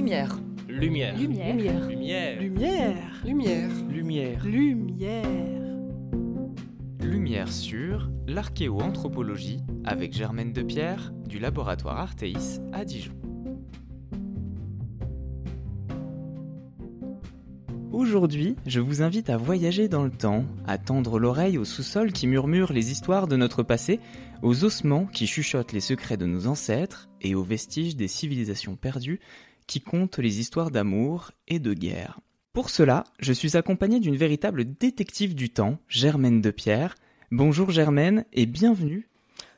Lumière. Lumière. Lumière. Lumière. Lumière. Lumière. Lumière. Lumière. Lumière. Lumière sur l'archéoanthropologie avec Germaine Depierre du laboratoire Arteis à Dijon. Aujourd'hui, je vous invite à voyager dans le temps, à tendre l'oreille au sous-sol qui murmure les histoires de notre passé, aux ossements qui chuchotent les secrets de nos ancêtres et aux vestiges des civilisations perdues qui comptent les histoires d'amour et de guerre. Pour cela, je suis accompagné d'une véritable détective du temps, Germaine Depierre. Bonjour Germaine et bienvenue.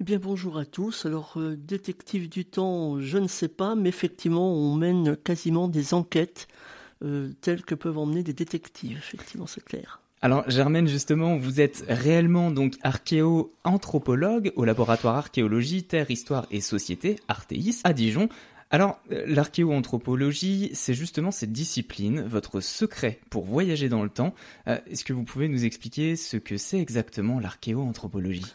Eh bien, bonjour à tous. Alors, euh, détective du temps, je ne sais pas, mais effectivement, on mène quasiment des enquêtes euh, telles que peuvent emmener des détectives. Effectivement, c'est clair. Alors Germaine, justement, vous êtes réellement donc archéo-anthropologue au laboratoire archéologie, terre, histoire et société, Arteis, à Dijon. Alors, euh, l'archéo-anthropologie, c'est justement cette discipline, votre secret pour voyager dans le temps. Euh, Est-ce que vous pouvez nous expliquer ce que c'est exactement l'archéo-anthropologie?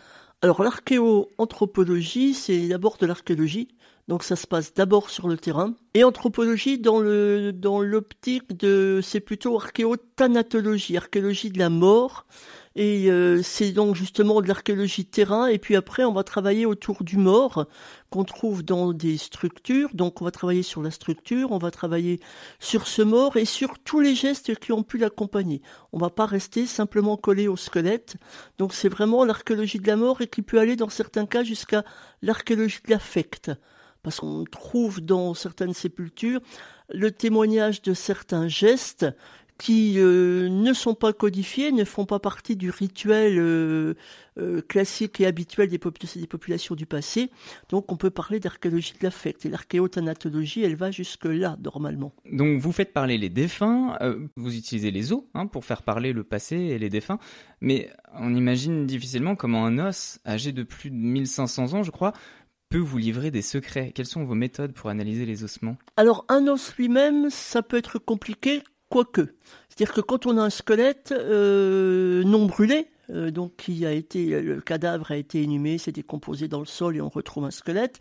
Alors, l'archéo-anthropologie, c'est d'abord de l'archéologie. Donc, ça se passe d'abord sur le terrain. Et anthropologie, dans le dans l'optique de, c'est plutôt archéothanatologie, archéologie de la mort. Et euh, c'est donc justement de l'archéologie terrain. Et puis après, on va travailler autour du mort qu'on trouve dans des structures. Donc, on va travailler sur la structure, on va travailler sur ce mort et sur tous les gestes qui ont pu l'accompagner. On va pas rester simplement collé au squelette. Donc, c'est vraiment l'archéologie de la mort et qui peut aller dans certains cas jusqu'à l'archéologie de l'affect. Parce qu'on trouve dans certaines sépultures le témoignage de certains gestes qui euh, ne sont pas codifiés, ne font pas partie du rituel euh, euh, classique et habituel des, popul- des populations du passé. Donc on peut parler d'archéologie de l'affect. Et l'archéothanatologie, elle va jusque-là, normalement. Donc vous faites parler les défunts, vous utilisez les os hein, pour faire parler le passé et les défunts, mais on imagine difficilement comment un os âgé de plus de 1500 ans, je crois, peut vous livrer des secrets. Quelles sont vos méthodes pour analyser les ossements? Alors un os lui-même, ça peut être compliqué, quoique. C'est-à-dire que quand on a un squelette euh, non brûlé, euh, donc qui a été, le cadavre a été inhumé, s'est décomposé dans le sol et on retrouve un squelette,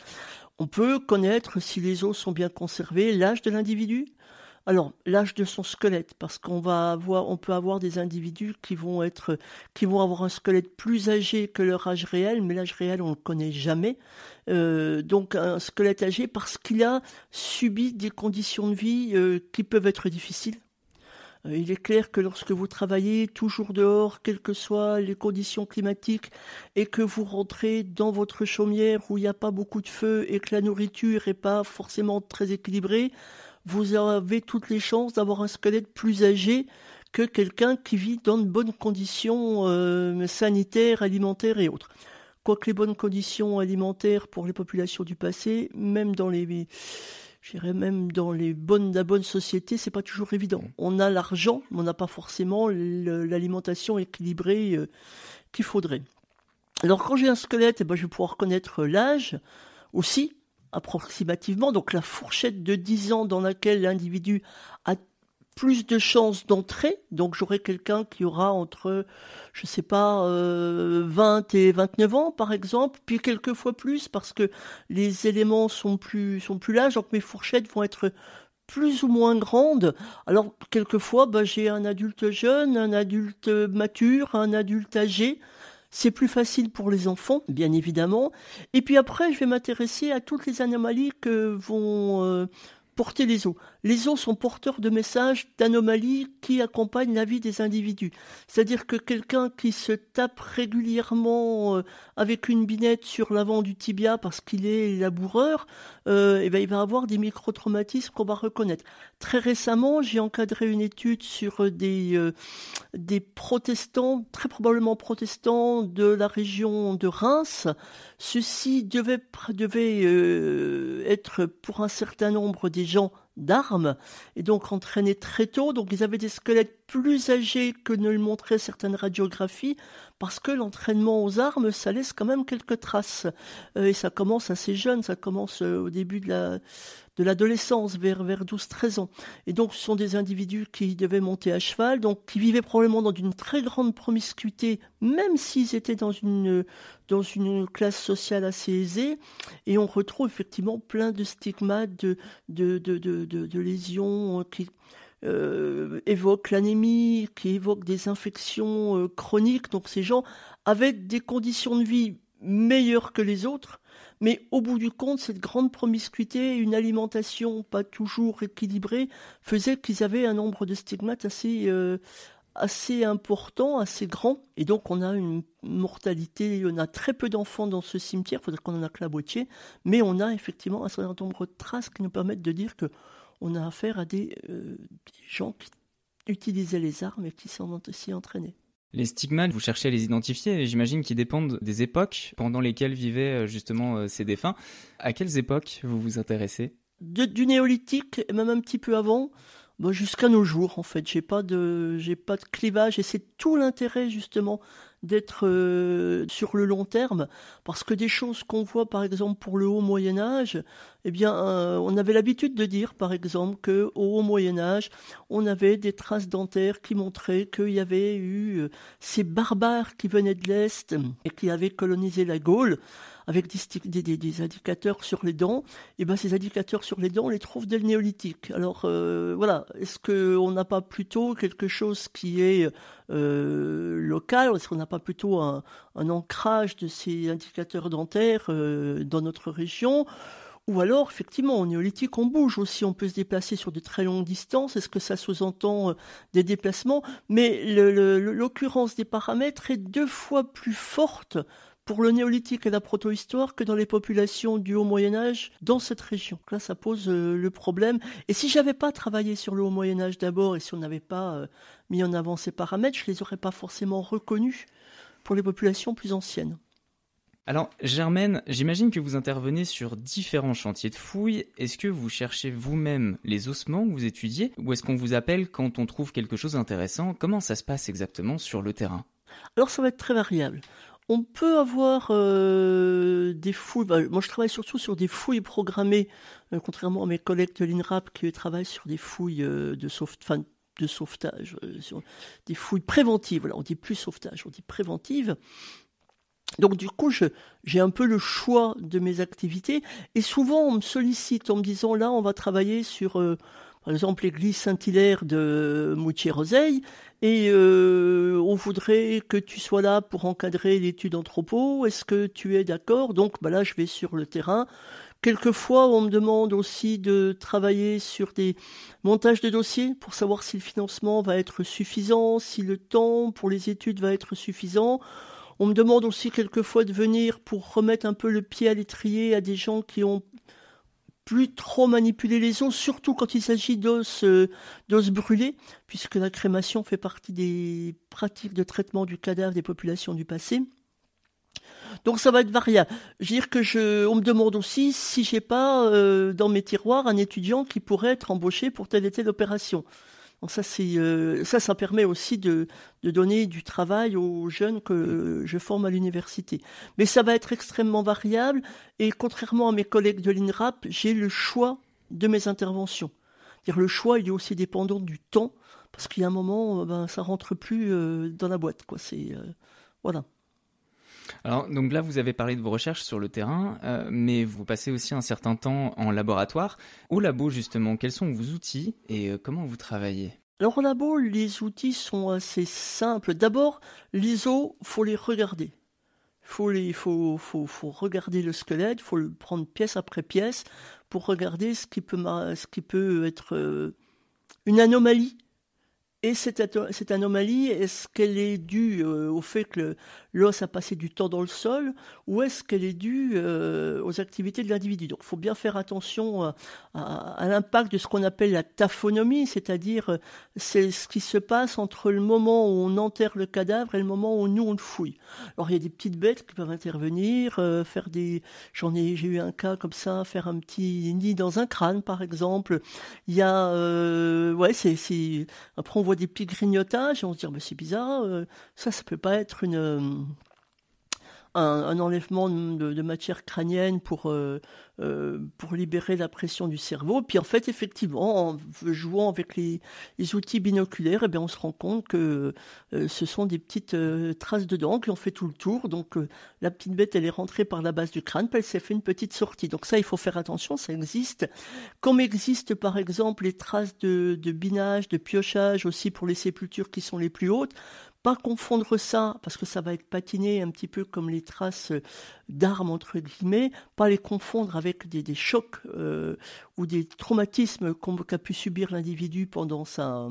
on peut connaître si les os sont bien conservés, l'âge de l'individu. Alors l'âge de son squelette, parce qu'on va avoir, on peut avoir des individus qui vont être, qui vont avoir un squelette plus âgé que leur âge réel, mais l'âge réel on le connaît jamais. Euh, donc un squelette âgé parce qu'il a subi des conditions de vie qui peuvent être difficiles. Euh, Il est clair que lorsque vous travaillez toujours dehors, quelles que soient les conditions climatiques, et que vous rentrez dans votre chaumière où il n'y a pas beaucoup de feu et que la nourriture n'est pas forcément très équilibrée, vous avez toutes les chances d'avoir un squelette plus âgé que quelqu'un qui vit dans de bonnes conditions euh, sanitaires, alimentaires et autres. Quoique les bonnes conditions alimentaires pour les populations du passé, même dans les dirais même dans les bonnes, la bonne société, c'est pas toujours évident. On a l'argent, mais on n'a pas forcément l'alimentation équilibrée euh, qu'il faudrait. Alors quand j'ai un squelette, eh ben, je vais pouvoir connaître l'âge aussi, approximativement, donc la fourchette de 10 ans dans laquelle l'individu a plus de chances d'entrer. Donc j'aurai quelqu'un qui aura entre, je sais pas, euh, 20 et 29 ans par exemple, puis quelques fois plus parce que les éléments sont plus sont plus larges, donc mes fourchettes vont être plus ou moins grandes. Alors quelquefois, bah, j'ai un adulte jeune, un adulte mature, un adulte âgé. C'est plus facile pour les enfants, bien évidemment. Et puis après, je vais m'intéresser à toutes les anomalies que vont euh, porter les os. Les os sont porteurs de messages d'anomalies qui accompagnent la vie des individus. C'est-à-dire que quelqu'un qui se tape régulièrement euh, avec une binette sur l'avant du tibia parce qu'il est laboureur, euh, eh ben, il va avoir des microtraumatismes qu'on va reconnaître. Très récemment, j'ai encadré une étude sur des, euh, des protestants, très probablement protestants de la région de Reims. Ceux-ci devaient, être pour un certain nombre des gens d'armes et donc entraînés très tôt. Donc ils avaient des squelettes plus âgés que ne le montraient certaines radiographies, parce que l'entraînement aux armes, ça laisse quand même quelques traces. Euh, et ça commence assez jeune, ça commence euh, au début de la de l'adolescence, vers, vers 12-13 ans. Et donc, ce sont des individus qui devaient monter à cheval, donc qui vivaient probablement dans une très grande promiscuité, même s'ils étaient dans une, dans une classe sociale assez aisée. Et on retrouve effectivement plein de stigmates, de, de, de, lésions qui, euh, évoque l'anémie, qui évoque des infections euh, chroniques. Donc ces gens avaient des conditions de vie meilleures que les autres, mais au bout du compte, cette grande promiscuité, une alimentation pas toujours équilibrée, faisait qu'ils avaient un nombre de stigmates assez, euh, assez important, assez grand. Et donc on a une mortalité, on a très peu d'enfants dans ce cimetière, il faudrait qu'on en a que la moitié, mais on a effectivement un certain nombre de traces qui nous permettent de dire que on a affaire à des, euh, gens qui utilisaient les armes et qui s'en ont aussi entraînés. Les stigmates, vous cherchez à les identifier, j'imagine qu'ils dépendent des époques pendant lesquelles vivaient euh, justement euh, ces défunts. À quelles époques vous vous intéressez? Du néolithique, même un petit peu avant, jusqu'à nos jours en fait. J'ai pas de, j'ai pas de clivage et c'est tout l'intérêt justement d'être euh, sur le long terme, parce que des choses qu'on voit par exemple pour le haut Moyen Âge, eh bien, euh, on avait l'habitude de dire par exemple que au haut Moyen Âge, on avait des traces dentaires qui montraient qu'il y avait eu euh, ces barbares qui venaient de l'est et qui avaient colonisé la Gaule avec des, indicateurs sur les dents, et ben ces indicateurs sur les dents, on les trouve dès le néolithique. Alors voilà, est-ce qu'on n'a pas plutôt quelque chose qui est euh, local? Est-ce qu'on n'a pas plutôt un, ancrage de ces indicateurs dentaires euh, dans notre région? Ou alors, effectivement, au néolithique, on bouge aussi, on peut se déplacer sur de très longues distances. Est-ce que ça sous-entend euh, des déplacements? Mais l'occurrence des paramètres est deux fois plus forte pour le néolithique et la protohistoire que dans les populations du Haut Moyen Âge dans cette région. Là, ça pose euh, le problème. Et si j'avais pas travaillé sur le Haut Moyen Âge d'abord et si on n'avait pas euh, mis en avant ces paramètres, je les aurais pas forcément reconnus pour les populations plus anciennes. Alors, Germaine, j'imagine que vous intervenez sur différents chantiers de fouilles. Est-ce que vous cherchez vous-même les ossements que vous étudiez ou est-ce qu'on vous appelle quand on trouve quelque chose d'intéressant? Comment ça se passe exactement sur le terrain? Alors ça va être très variable. On peut avoir euh, des fouilles. Bah, moi, je travaille surtout sur des fouilles programmées, euh, contrairement à mes collègues de l'INRAP qui travaillent sur des fouilles euh, de, sauvetage, des fouilles préventives. Voilà, on dit plus sauvetage, on dit préventive. Donc du coup, j'ai un peu le choix de mes activités et souvent on me sollicite en me disant là, on va travailler sur par exemple l'église Saint-Hilaire de Moutier-Roseille, et euh, on voudrait que tu sois là pour encadrer l'étude anthropo, est-ce que tu es d'accord? Donc bah là, je vais sur le terrain. Quelquefois, on me demande aussi de travailler sur des montages de dossiers pour savoir si le financement va être suffisant, si le temps pour les études va être suffisant. On me demande aussi quelquefois de venir pour remettre un peu le pied à l'étrier à des gens qui ont plus trop manipuler les os, surtout quand il s'agit d'os euh, d'os brûlés, puisque la crémation fait partie des pratiques de traitement du cadavre des populations du passé. Donc ça va être variable. Je veux dire que je, on me demande aussi si j'ai pas euh, dans mes tiroirs un étudiant qui pourrait être embauché pour telle et telle opération. Euh, ça, ça permet aussi de, donner du travail aux jeunes que je forme à l'université. Mais ça va être extrêmement variable et contrairement à mes collègues de l'INRAP, j'ai le choix de mes interventions. Dire le choix, il est aussi dépendant du temps parce qu'il y a un moment, ben, ça rentre plus euh, dans la boîte, quoi. C'est euh, voilà. Alors, donc là, vous avez parlé de vos recherches sur le terrain, euh, mais vous passez aussi un certain temps en laboratoire. Au labo, justement, quels sont vos outils et euh, comment vous travaillez? Alors au labo, les outils sont assez simples. D'abord, les os, faut les regarder. Faut les, faut, regarder le squelette, faut le prendre pièce après pièce pour regarder ce qui peut, ce qui peut être euh, une anomalie et cette, cette anomalie, est-ce qu'elle est due euh, au fait que l'os a passé du temps dans le sol ou est-ce qu'elle est due euh, aux activités de l'individu? Donc il faut bien faire attention à, à, l'impact de ce qu'on appelle la taphonomie, c'est-à-dire euh, c'est ce qui se passe entre le moment où on enterre le cadavre et le moment où nous on le fouille. Alors il y a des petites bêtes qui peuvent intervenir, faire des... J'en ai, j'ai eu un cas comme ça, faire un petit nid dans un crâne par exemple. Il y a... ouais, c'est... Après on des petits grignotages et on se dit mais c'est bizarre, ça ça peut pas être une un, enlèvement de, matière crânienne pour, euh, euh, pour libérer la pression du cerveau. Puis en fait, effectivement, en jouant avec les, outils binoculaires, eh bien, on se rend compte que euh, ce sont des petites traces de dents qui ont fait tout le tour. Donc la petite bête, elle est rentrée par la base du crâne, puis elle s'est fait une petite sortie. Donc ça, il faut faire attention, ça existe. Comme existe par exemple les traces de binage, de piochage aussi pour les sépultures qui sont les plus hautes confondre ça, parce que ça va être patiné un petit peu comme les traces d'armes, entre guillemets, pas les confondre avec des, chocs euh, ou des traumatismes qu'a pu subir l'individu pendant sa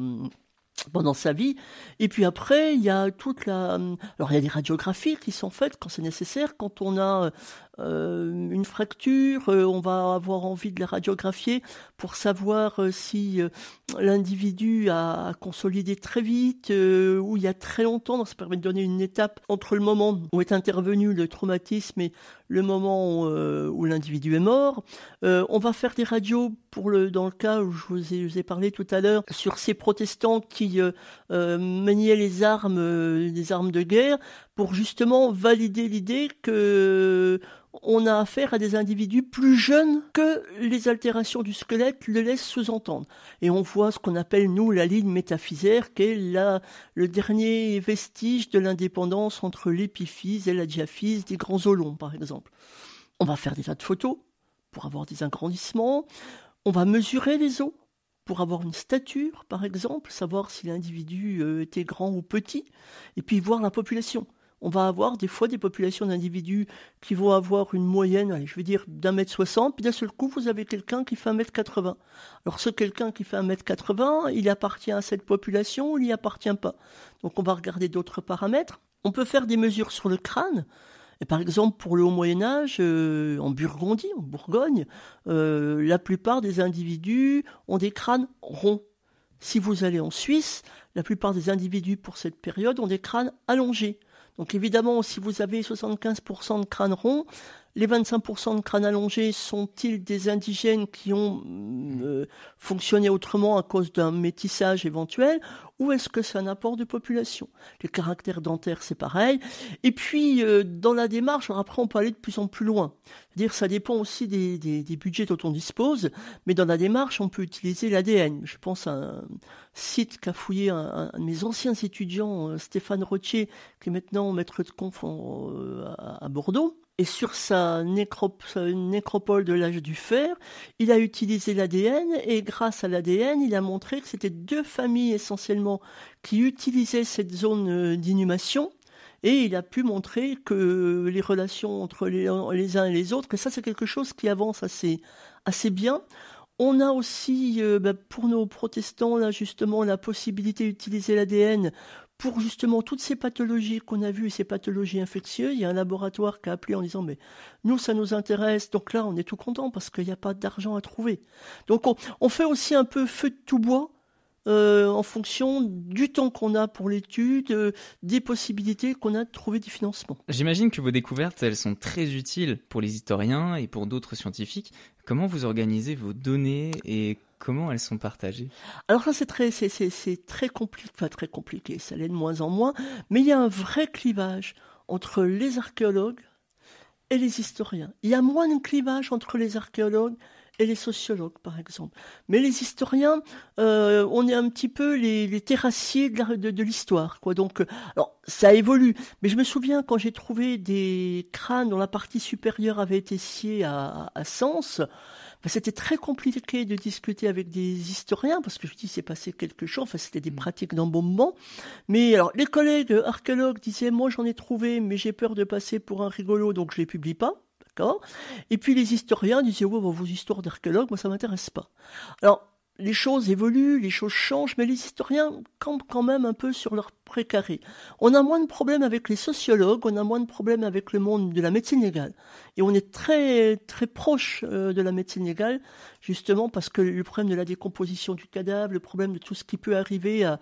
pendant sa vie. Et puis après, il y a toute la... Alors il y a des radiographies qui sont faites quand c'est nécessaire. Quand on a euh, une fracture, euh, on va avoir envie de la radiographier pour savoir euh, si l'individu a, consolidé très vite ou il y a très longtemps. Donc ça permet de donner une étape entre le moment où est intervenu le traumatisme et le moment où, l'individu est mort. on va faire des radios pour le, dans le cas où je vous ai, je vous parlé tout à l'heure sur ces protestants qui maniaient les armes, des armes de guerre pour justement valider l'idée que on a affaire à des individus plus jeunes que les altérations du squelette le laissent sous-entendre. Et on voit ce qu'on appelle, nous, la ligne métaphysaire, qui est la, le dernier vestige de l'indépendance entre l'épiphyse et la diaphyse des grands olons, par exemple. On va faire des tas de photos pour avoir des agrandissements. On va mesurer les os pour avoir une stature, par exemple, savoir si l'individu euh, était grand ou petit, et puis voir la population on va avoir des fois des populations d'individus qui vont avoir une moyenne, je vais dire d'un mètre soixante, puis d'un seul coup, vous avez quelqu'un qui fait un mètre quatre-vingts. Alors ce quelqu'un qui fait un mètre quatre-vingts, il appartient à cette population ou il n'y appartient pas. Donc on va regarder d'autres paramètres. On peut faire des mesures sur le crâne. Et par exemple, pour le haut Moyen Âge, euh, en Burgondie, en Bourgogne, euh, la plupart des individus ont des crânes ronds. Si vous allez en Suisse, la plupart des individus pour cette période ont des crânes allongés. Donc évidemment, si vous avez 75% de crâne rond, les 25% de crâne allongé sont-ils des indigènes qui ont euh, fonctionné autrement à cause d'un métissage éventuel ou est-ce que c'est un apport de population? Les caractères dentaires, c'est pareil. Et puis, euh, dans la démarche, après, on peut aller de plus en plus loin. C'est-à-dire, ça dépend aussi des, budgets dont on dispose, mais dans la démarche, on peut utiliser l'ADN. Je pense à un site qu'a fouillé un, de mes anciens étudiants, euh, Stéphane Rotier, qui est maintenant maître de conf à Bordeaux et sur sa, nécropole de l'âge du fer, il a utilisé l'ADN et grâce à l'ADN, il a montré que c'était deux familles essentiellement qui utilisaient cette zone euh, d'inhumation et il a pu montrer que les relations entre les, uns et les autres, que ça c'est quelque chose qui avance assez, bien. On a aussi, euh, bah, pour nos protestants, justement, la possibilité d'utiliser l'ADN pour justement toutes ces pathologies qu'on a vues, ces pathologies infectieuses, il y a un laboratoire qui a appelé en disant mais nous ça nous intéresse, donc là on est tout content parce qu'il n'y a pas d'argent à trouver. Donc on, fait aussi un peu feu de tout bois euh, en fonction du temps qu'on a pour l'étude, euh, des possibilités qu'on a de trouver du financement. J'imagine que vos découvertes, elles sont très utiles pour les historiens et pour d'autres scientifiques. Comment vous organisez vos données et Comment elles sont partagées? Alors ça c'est très c'est, c'est, très compliqué, enfin très compliqué, ça l'est de moins en moins, mais il y a un vrai clivage entre les archéologues et les historiens. Il y a moins de clivage entre les archéologues et les sociologues, par exemple. Mais les historiens, euh, on est un petit peu les, terrassiers de, l'histoire, quoi. Donc, euh, alors ça évolue. Mais je me souviens quand j'ai trouvé des crânes dont la partie supérieure avait été sciée à, à Sens. C'était très compliqué de discuter avec des historiens parce que je dis c'est passé quelque chose. Enfin, c'était des mm. pratiques d'embaumement. Mais alors, les collègues archéologues disaient moi j'en ai trouvé, mais j'ai peur de passer pour un rigolo, donc je les publie pas. D'accord? Et puis les historiens disaient ouais, vos histoires d'archéologues, moi ça m'intéresse pas. Alors les choses évoluent, les choses changent, mais les historiens campent quand même un peu sur leur précaré. On a moins de problèmes avec les sociologues, on a moins de problèmes avec le monde de la médecine légale. Et on est très, très proche euh, de la médecine légale, justement parce que le problème de la décomposition du cadavre, le problème de tout ce qui peut arriver à,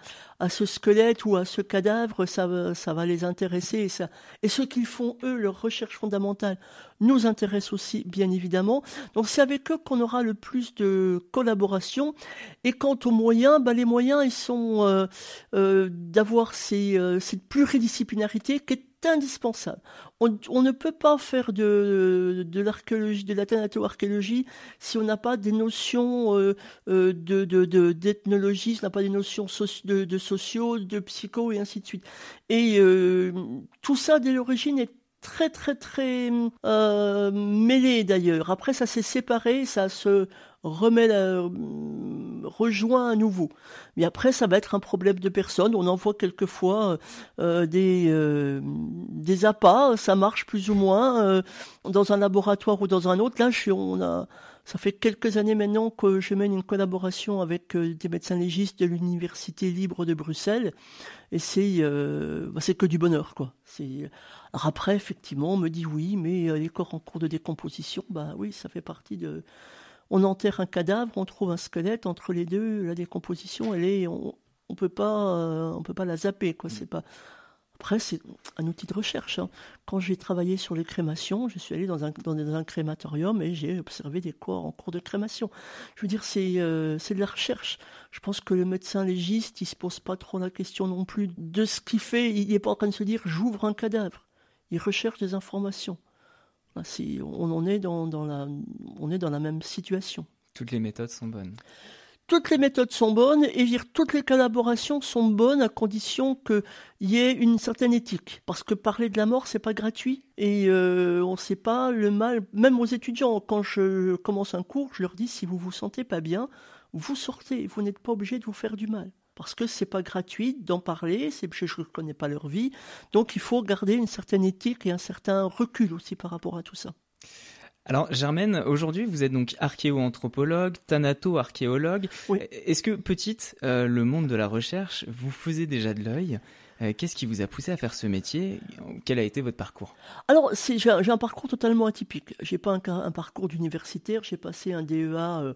ce squelette ou à ce cadavre, ça, ça va les intéresser. Et, ça, et ce qu'ils font, eux, leur recherche fondamentale, nous intéresse aussi, bien évidemment. Donc c'est avec eux qu'on aura le plus de collaboration. Et quant aux moyens, bah, les moyens, ils sont d'avoir cette pluridisciplinarité qui est indispensable. On, ne peut pas faire de, de l'archéologie, de la thanatoarchéologie si on n'a pas des notions euh, euh, de, d'ethnologie, si on n'a pas des notions de, de sociaux, de psycho et ainsi de suite. Et euh, tout ça, dès l'origine, est très très très mêlé d'ailleurs. Après, ça s'est séparé, ça se remet la, rejoint à nouveau. Mais après, ça va être un problème de personne. On envoie quelquefois euh, des, euh, des appâts, ça marche plus ou moins euh, dans un laboratoire ou dans un autre. Là, je, on a, ça fait quelques années maintenant que je mène une collaboration avec des médecins légistes de l'Université libre de Bruxelles. Et c'est bah, c'est que du bonheur, quoi. Alors après, effectivement, on me dit oui, mais les corps en cours de décomposition, bah oui, ça fait partie de on enterre un cadavre, on trouve un squelette entre les deux, la décomposition, elle est, on, on peut pas, euh, on peut pas la zapper, quoi. C'est pas. Après, c'est un outil de recherche. Hein. Quand j'ai travaillé sur les crémations, je suis allé dans un, crématorium et j'ai observé des corps en cours de crémation. Je veux dire, c'est euh, c'est de la recherche. Je pense que le médecin légiste, il se pose pas trop la question non plus de ce qu'il fait. Il n'est pas en train de se dire j'ouvre un cadavre. Il recherche des informations. On, on est dans la même situation. Toutes les méthodes sont bonnes. Toutes les méthodes sont bonnes et toutes les collaborations sont bonnes à condition qu'il y ait une certaine éthique. Parce que parler de la mort, c'est pas gratuit et euh, on ne sait pas le mal. Même aux étudiants, quand je commence un cours, je leur dis si vous vous sentez pas bien, vous sortez. Vous n'êtes pas obligé de vous faire du mal parce que c'est pas gratuit d'en parler, c'est je ne connais pas leur vie, donc il faut garder une certaine éthique et un certain recul aussi par rapport à tout ça. Alors Germaine, aujourd'hui vous êtes donc archéo-anthropologue, thanato-archéologue. Est-ce que petite, euh, le monde de la recherche vous faisait déjà de l'œil? Euh, Qu'est-ce qui vous a poussé à faire ce métier? Quel a été votre parcours? Alors, j'ai un, parcours totalement atypique. J'ai pas un, un parcours d'universitaire. J'ai passé un DEA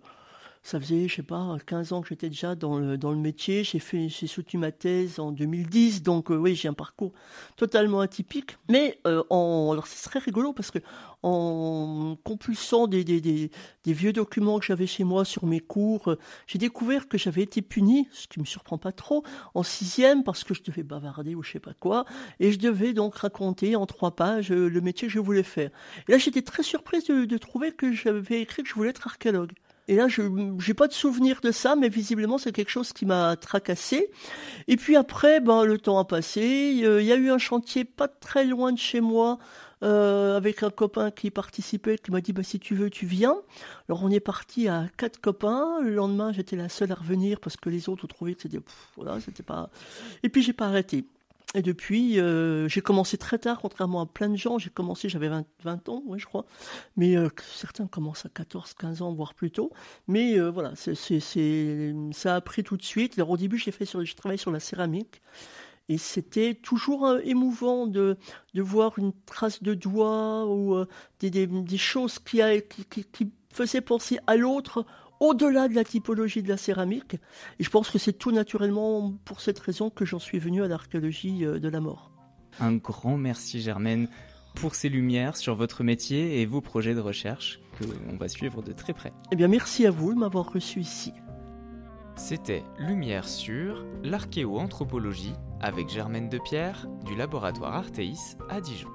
ça faisait, je sais pas, 15 ans que j'étais déjà dans le, dans le métier. J'ai fait, j'ai soutenu ma thèse en 2010, donc euh, oui, j'ai un parcours totalement atypique. Mais euh, en, alors c'est très rigolo parce que en compulsant des, des, des, vieux documents que j'avais chez moi sur mes cours, euh, j'ai découvert que j'avais été puni, ce qui me surprend pas trop, en sixième parce que je devais bavarder ou je sais pas quoi, et je devais donc raconter en trois pages le métier que je voulais faire. Et là, j'étais très surprise de, de trouver que j'avais écrit que je voulais être archéologue. Et là, je n'ai pas de souvenir de ça, mais visiblement, c'est quelque chose qui m'a tracassé. Et puis après, ben, le temps a passé. Il y a eu un chantier pas très loin de chez moi, euh, avec un copain qui participait, qui m'a dit bah, si tu veux, tu viens. Alors on est parti à quatre copains. Le lendemain, j'étais la seule à revenir parce que les autres ont trouvé que c'était voilà, c'était pas. Et puis j'ai pas arrêté. Et depuis, euh, j'ai commencé très tard, contrairement à plein de gens. J'ai commencé, j'avais 20, ans, oui, je crois. Mais euh, certains commencent à 14, 15 ans, voire plus tôt. Mais euh, voilà, c'est, ça a pris tout de suite. Alors, au début, j'ai fait sur, travaillé sur la céramique. Et c'était toujours émouvant de, voir une trace de doigt ou des, choses qui, a, qui faisaient penser à l'autre au-delà de la typologie de la céramique. Et je pense que c'est tout naturellement pour cette raison que j'en suis venu à l'archéologie euh, de la mort. Un grand merci Germaine pour ces lumières sur votre métier et vos projets de recherche que on va suivre de très près. Eh bien merci à vous de m'avoir reçu ici. C'était Lumière sur l'archéoanthropologie avec Germaine Depierre du laboratoire Arteis à Dijon.